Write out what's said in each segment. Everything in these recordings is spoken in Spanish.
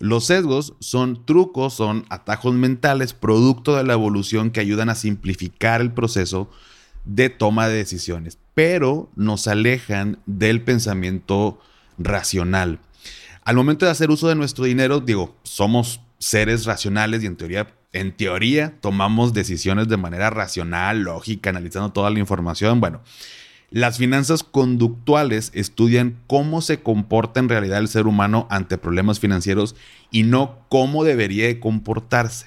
Los sesgos son trucos, son atajos mentales, producto de la evolución que ayudan a simplificar el proceso de toma de decisiones, pero nos alejan del pensamiento racional. Al momento de hacer uso de nuestro dinero, digo, somos seres racionales y en teoría, en teoría, tomamos decisiones de manera racional, lógica, analizando toda la información. Bueno, las finanzas conductuales estudian cómo se comporta en realidad el ser humano ante problemas financieros y no cómo debería comportarse.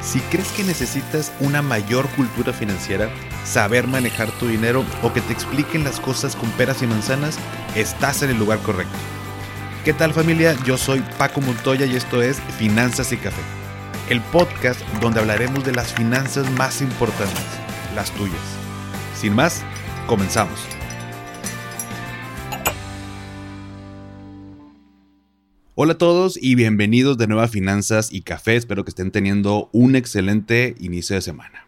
Si crees que necesitas una mayor cultura financiera, saber manejar tu dinero o que te expliquen las cosas con peras y manzanas, estás en el lugar correcto. ¿Qué tal familia? Yo soy Paco Montoya y esto es Finanzas y Café, el podcast donde hablaremos de las finanzas más importantes, las tuyas. Sin más, comenzamos. Hola a todos y bienvenidos de nuevo a Finanzas y Café. Espero que estén teniendo un excelente inicio de semana.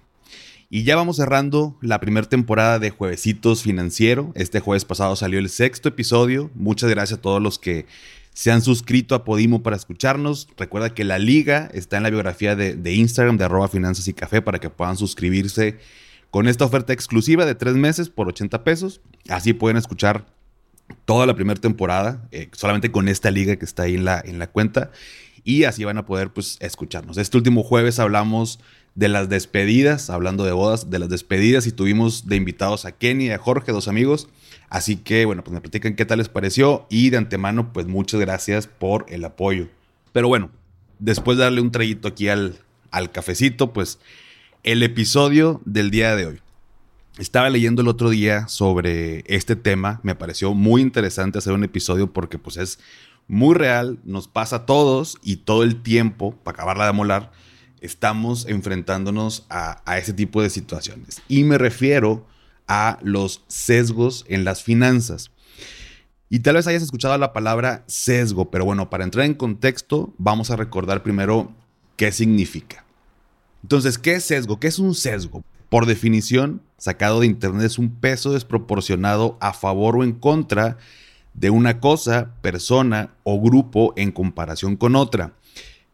Y ya vamos cerrando la primera temporada de Juevesitos Financiero. Este jueves pasado salió el sexto episodio. Muchas gracias a todos los que se han suscrito a Podimo para escucharnos. Recuerda que la liga está en la biografía de, de Instagram de arroba finanzas y café para que puedan suscribirse con esta oferta exclusiva de tres meses por 80 pesos. Así pueden escuchar toda la primera temporada, eh, solamente con esta liga que está ahí en la, en la cuenta. Y así van a poder pues, escucharnos. Este último jueves hablamos de las despedidas, hablando de bodas, de las despedidas y tuvimos de invitados a Kenny y a Jorge, dos amigos. Así que, bueno, pues me platican qué tal les pareció y de antemano, pues muchas gracias por el apoyo. Pero bueno, después de darle un traguito aquí al, al cafecito, pues el episodio del día de hoy. Estaba leyendo el otro día sobre este tema, me pareció muy interesante hacer un episodio porque pues es muy real, nos pasa a todos y todo el tiempo, para acabarla de molar, estamos enfrentándonos a, a ese tipo de situaciones. Y me refiero a los sesgos en las finanzas. Y tal vez hayas escuchado la palabra sesgo, pero bueno, para entrar en contexto, vamos a recordar primero qué significa. Entonces, ¿qué es sesgo? ¿Qué es un sesgo? Por definición, sacado de Internet, es un peso desproporcionado a favor o en contra de una cosa, persona o grupo en comparación con otra,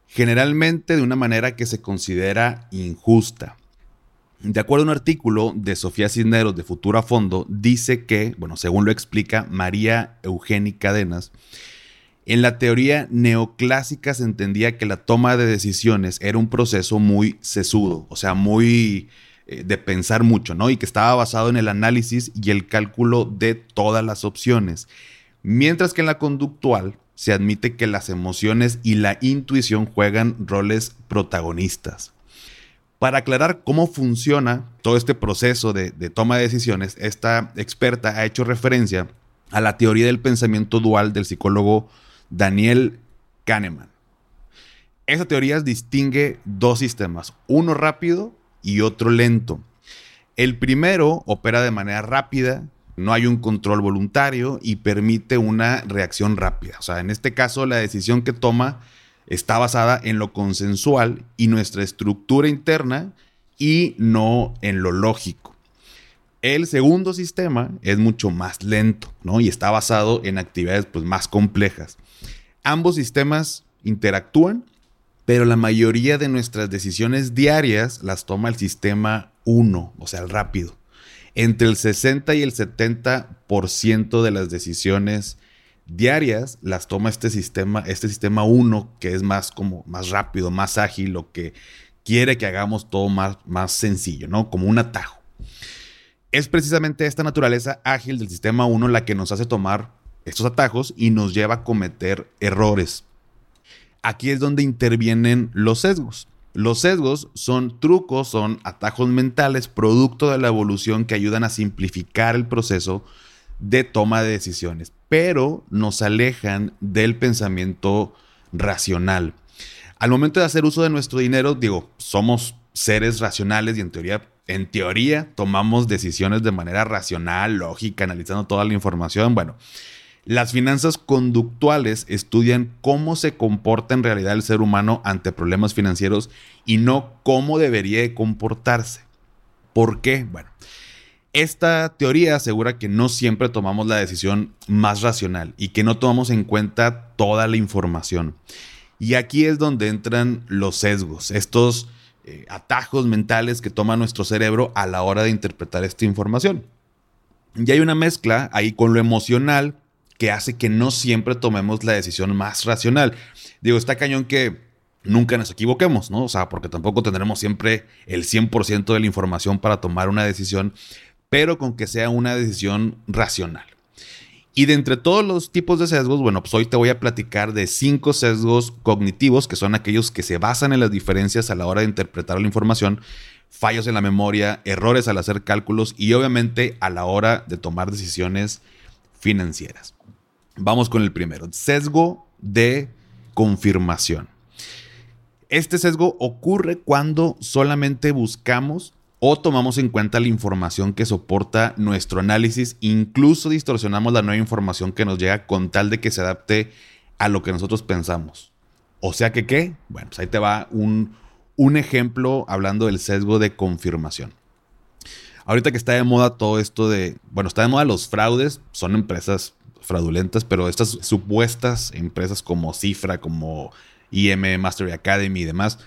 generalmente de una manera que se considera injusta. De acuerdo a un artículo de Sofía Cisneros de Futura Fondo, dice que, bueno, según lo explica María Eugenia Cadenas, en la teoría neoclásica se entendía que la toma de decisiones era un proceso muy sesudo, o sea, muy eh, de pensar mucho, ¿no? Y que estaba basado en el análisis y el cálculo de todas las opciones. Mientras que en la conductual se admite que las emociones y la intuición juegan roles protagonistas. Para aclarar cómo funciona todo este proceso de, de, toma de decisiones, esta experta ha hecho referencia a la teoría del pensamiento dual del psicólogo Daniel Kahneman. Esa teoría distingue dos sistemas, uno rápido y otro lento. El primero opera de manera rápida, no hay un control voluntario y permite una reacción rápida. O sea, en este caso la decisión que toma está basada en lo consensual y nuestra estructura interna y no en lo lógico. El segundo sistema es mucho más lento, ¿no? Y está basado en actividades pues, más complejas. Ambos sistemas interactúan, pero la mayoría de nuestras decisiones diarias las toma el sistema 1, o sea, el rápido. Entre el 60 y el 70% de las decisiones diarias las toma este sistema, este sistema 1, que es más como más rápido, más ágil, lo que quiere que hagamos todo más, más sencillo, ¿no? Como un atajo. Es precisamente esta naturaleza ágil del sistema 1 la que nos hace tomar estos atajos y nos lleva a cometer errores. Aquí es donde intervienen los sesgos. Los sesgos son trucos, son atajos mentales, producto de la evolución que ayudan a simplificar el proceso de toma de decisiones, pero nos alejan del pensamiento racional. Al momento de hacer uso de nuestro dinero, digo, somos seres racionales y en teoría, en teoría tomamos decisiones de manera racional, lógica, analizando toda la información. Bueno, las finanzas conductuales estudian cómo se comporta en realidad el ser humano ante problemas financieros y no cómo debería comportarse. ¿Por qué? Bueno, Esta teoría asegura que no siempre tomamos la decisión más racional y que no tomamos en cuenta toda la información. Y aquí es donde entran los sesgos, estos eh, atajos mentales que toma nuestro cerebro a la hora de interpretar esta información. Y hay una mezcla ahí con lo emocional que hace que no siempre tomemos la decisión más racional. Digo, está cañón que nunca nos equivoquemos, ¿no? O sea, porque tampoco tendremos siempre el 100% de la información para tomar una decisión, pero con que sea una decisión racional. Y de entre todos los tipos de sesgos, bueno, pues hoy te voy a platicar de cinco sesgos cognitivos, que son aquellos que se basan en las diferencias a la hora de interpretar la información, fallos en la memoria, errores al hacer cálculos y obviamente a la hora de tomar decisiones financieras. Vamos con el primero, sesgo de confirmación. Este sesgo ocurre cuando solamente buscamos o tomamos en cuenta la información que soporta nuestro análisis, incluso distorsionamos la nueva información que nos llega con tal de que se adapte a lo que nosotros pensamos. O sea que, ¿qué? Bueno, pues ahí te va un, un ejemplo hablando del sesgo de confirmación. Ahorita que está de moda todo esto de, bueno, está de moda los fraudes, son empresas fraudulentas, pero estas supuestas empresas como Cifra, como IM Mastery Academy y demás,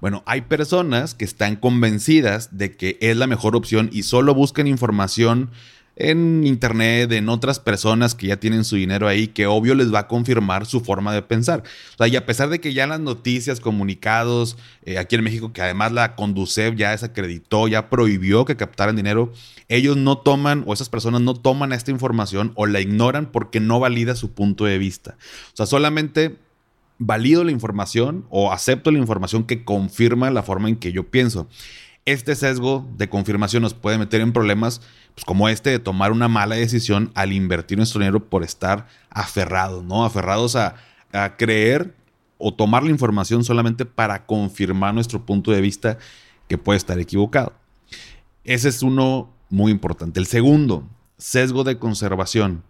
bueno, hay personas que están convencidas de que es la mejor opción y solo buscan información en internet, en otras personas que ya tienen su dinero ahí, que obvio les va a confirmar su forma de pensar. O sea, y a pesar de que ya las noticias, comunicados, eh, aquí en México, que además la Conducef ya desacreditó, ya prohibió que captaran dinero, ellos no toman, o esas personas no toman esta información o la ignoran porque no valida su punto de vista. O sea, solamente valido la información o acepto la información que confirma la forma en que yo pienso. Este sesgo de confirmación nos puede meter en problemas pues, como este de tomar una mala decisión al invertir nuestro dinero por estar aferrados, ¿no? Aferrados a, a creer o tomar la información solamente para confirmar nuestro punto de vista que puede estar equivocado. Ese es uno muy importante. El segundo, sesgo de conservación.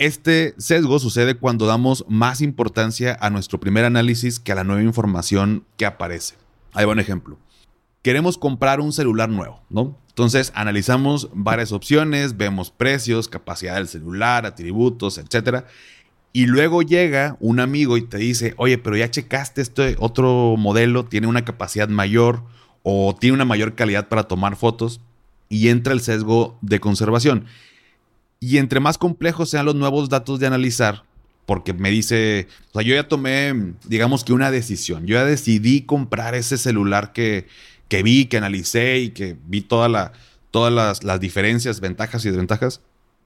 Este sesgo sucede cuando damos más importancia a nuestro primer análisis que a la nueva información que aparece. Ahí va un ejemplo. Queremos comprar un celular nuevo, ¿no? Entonces analizamos varias opciones, vemos precios, capacidad del celular, atributos, etc. Y luego llega un amigo y te dice, oye, pero ya checaste este otro modelo, tiene una capacidad mayor o tiene una mayor calidad para tomar fotos y entra el sesgo de conservación. Y entre más complejos sean los nuevos datos de analizar, porque me dice, o sea, yo ya tomé, digamos que una decisión, yo ya decidí comprar ese celular que, que vi, que analicé y que vi toda la, todas las, las, diferencias, ventajas y desventajas.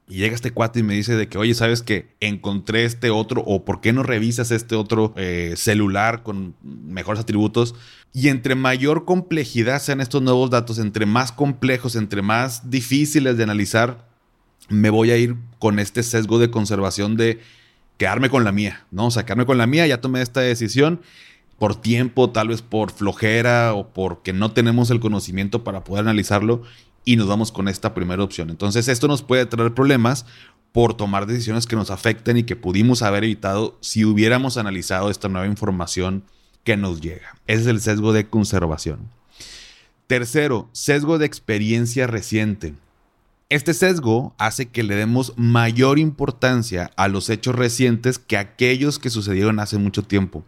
Y llega este cuate y me dice de que, oye, ¿sabes que encontré este otro o por qué no revisas este otro eh, celular con mejores atributos? Y entre mayor complejidad sean estos nuevos datos, entre más complejos, entre más difíciles de analizar, me voy a ir con este sesgo de conservación de quedarme con la mía, ¿no? O sea, quedarme con la mía, ya tomé esta decisión por tiempo, tal vez por flojera o porque no tenemos el conocimiento para poder analizarlo y nos vamos con esta primera opción. Entonces, esto nos puede traer problemas por tomar decisiones que nos afecten y que pudimos haber evitado si hubiéramos analizado esta nueva información que nos llega. Ese es el sesgo de conservación. Tercero, sesgo de experiencia reciente. Este sesgo hace que le demos mayor importancia a los hechos recientes que aquellos que sucedieron hace mucho tiempo.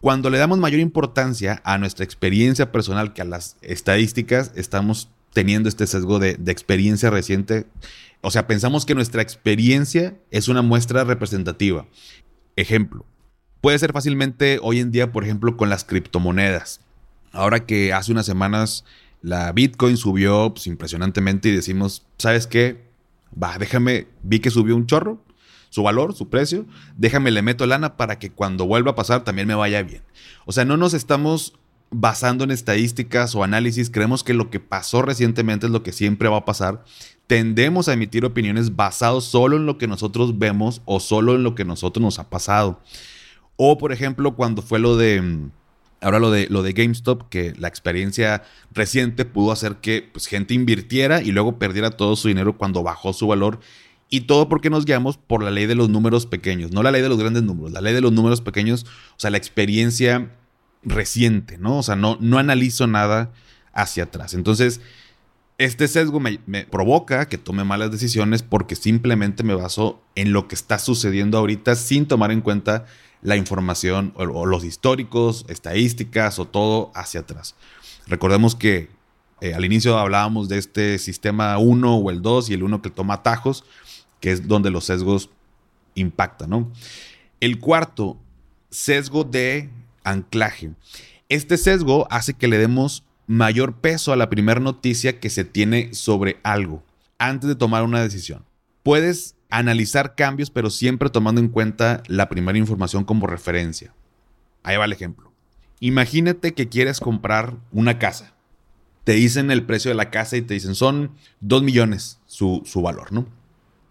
Cuando le damos mayor importancia a nuestra experiencia personal que a las estadísticas, estamos teniendo este sesgo de, experiencia reciente. O sea, pensamos que nuestra experiencia es una muestra representativa. Ejemplo, puede ser fácilmente hoy en día, por ejemplo, con las criptomonedas. Ahora que hace unas semanas la Bitcoin subió pues, impresionantemente y decimos, ¿sabes qué? Va, déjame, vi que subió un chorro, su valor, su precio, déjame le meto lana para que cuando vuelva a pasar también me vaya bien. O sea, no nos estamos basando en estadísticas o análisis, creemos que lo que pasó recientemente es lo que siempre va a pasar. Tendemos a emitir opiniones basados solo en lo que nosotros vemos o solo en lo que nosotros nos ha pasado. O por ejemplo, cuando fue lo de mm, Ahora lo de, lo de GameStop, que la experiencia reciente pudo hacer que pues, gente invirtiera y luego perdiera todo su dinero cuando bajó su valor. Y todo porque nos guiamos por la ley de los números pequeños, no la ley de los grandes números, la ley de los números pequeños, o sea, la experiencia reciente, ¿no? O sea, no, no analizo nada hacia atrás. Entonces, Este sesgo me, provoca que tome malas decisiones porque simplemente me baso en lo que está sucediendo ahorita sin tomar en cuenta la información o, los históricos, estadísticas o todo hacia atrás. Recordemos que eh, al inicio hablábamos de este sistema 1 o el 2 y el 1 que toma atajos, que es donde los sesgos impactan, ¿no? El cuarto, sesgo de anclaje. Este sesgo hace que le demos mayor peso a la primera noticia que se tiene sobre algo antes de tomar una decisión. Puedes analizar cambios, pero siempre tomando en cuenta la primera información como referencia. Ahí va el ejemplo. Imagínate que quieres comprar una casa. Te dicen el precio de la casa y te dicen son 2 millones su, su valor, ¿no?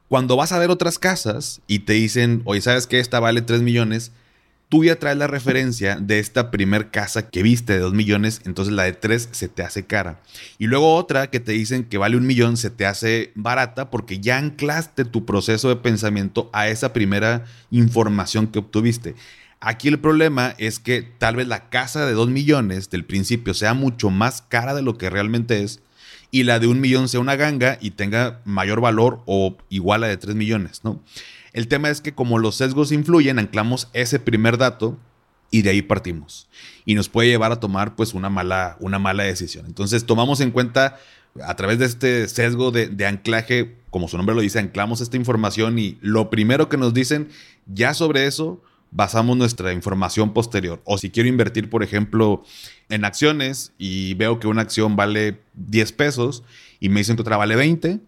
Cuando vas a ver otras casas y te dicen, oye, ¿sabes que esta vale 3 millones? Tú ya traes la referencia de esta primer casa que viste de 2 millones, entonces la de 3 se te hace cara. Y luego otra que te dicen que vale un millón se te hace barata porque ya anclaste tu proceso de pensamiento a esa primera información que obtuviste. Aquí el problema es que tal vez la casa de 2 millones del principio sea mucho más cara de lo que realmente es y la de un millón sea una ganga y tenga mayor valor o igual a de 3 millones, ¿no? El tema es que como los sesgos influyen, anclamos ese primer dato y de ahí partimos. Y nos puede llevar a tomar pues una mala, una mala decisión. Entonces tomamos en cuenta a través de este sesgo de, de, anclaje, como su nombre lo dice, anclamos esta información y lo primero que nos dicen, ya sobre eso basamos nuestra información posterior. O si quiero invertir, por ejemplo, en acciones y veo que una acción vale 10 pesos y me dicen que otra vale 20,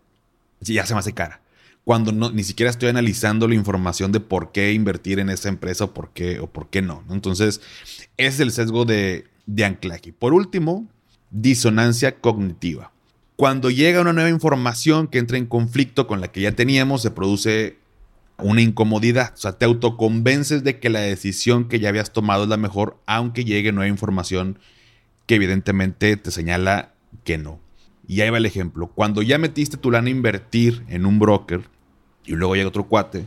ya se me hace cara cuando no, ni siquiera estoy analizando la información de por qué invertir en esa empresa o por qué, o por qué no. Entonces, es el sesgo de, de anclaje. Por último, disonancia cognitiva. Cuando llega una nueva información que entra en conflicto con la que ya teníamos, se produce una incomodidad. O sea, te autoconvences de que la decisión que ya habías tomado es la mejor, aunque llegue nueva información que evidentemente te señala que no. Y ahí va el ejemplo. Cuando ya metiste tu lana a invertir en un broker y luego llega otro cuate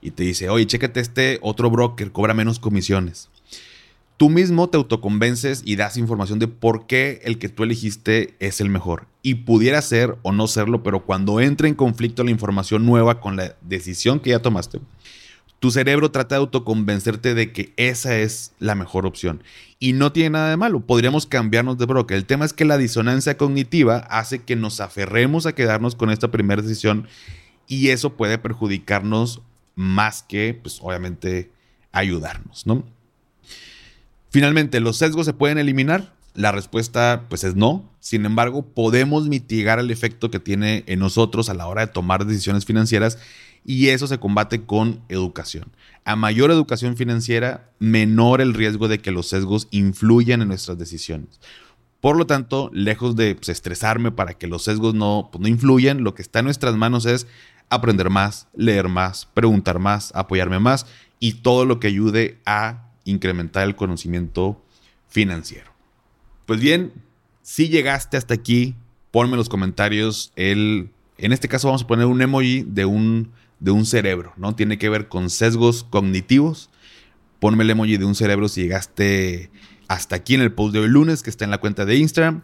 y te dice, oye, chécate este otro broker, cobra menos comisiones. Tú mismo te autoconvences y das información de por qué el que tú elegiste es el mejor. Y pudiera ser o no serlo, pero cuando entra en conflicto la información nueva con la decisión que ya tomaste, tu cerebro trata de autoconvencerte de que esa es la mejor opción. Y no tiene nada de malo, podríamos cambiarnos de broker. El tema es que la disonancia cognitiva hace que nos aferremos a quedarnos con esta primera decisión y eso puede perjudicarnos más que, pues obviamente, ayudarnos, ¿no? Finalmente, ¿los sesgos se pueden eliminar? La respuesta pues es no. Sin embargo, podemos mitigar el efecto que tiene en nosotros a la hora de tomar decisiones financieras y eso se combate con educación. A mayor educación financiera, menor el riesgo de que los sesgos influyan en nuestras decisiones. Por lo tanto, lejos de pues, estresarme para que los sesgos no, pues, no influyan, lo que está en nuestras manos es aprender más, leer más, preguntar más, apoyarme más y todo lo que ayude a incrementar el conocimiento financiero. Pues bien, si llegaste hasta aquí, ponme en los comentarios el... En este caso vamos a poner un emoji de un de un cerebro, ¿no? Tiene que ver con sesgos cognitivos. Ponme el emoji de un cerebro si llegaste hasta aquí en el post de hoy lunes que está en la cuenta de Instagram.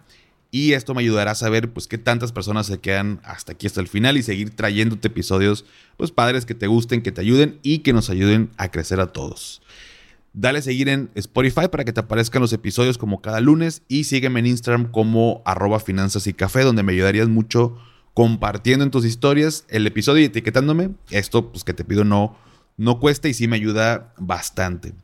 Y esto me ayudará a saber pues qué tantas personas se quedan hasta aquí hasta el final y seguir trayéndote episodios pues padres que te gusten, que te ayuden y que nos ayuden a crecer a todos. Dale seguir en Spotify para que te aparezcan los episodios como cada lunes y sígueme en Instagram como arroba finanzas y café donde me ayudarías mucho compartiendo en tus historias el episodio y etiquetándome. Esto, pues que te pido, no, no cuesta y sí me ayuda bastante.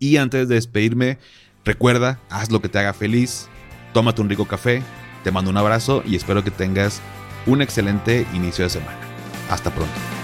Y antes de despedirme, recuerda, haz lo que te haga feliz, tómate un rico café, te mando un abrazo y espero que tengas un excelente inicio de semana. Hasta pronto.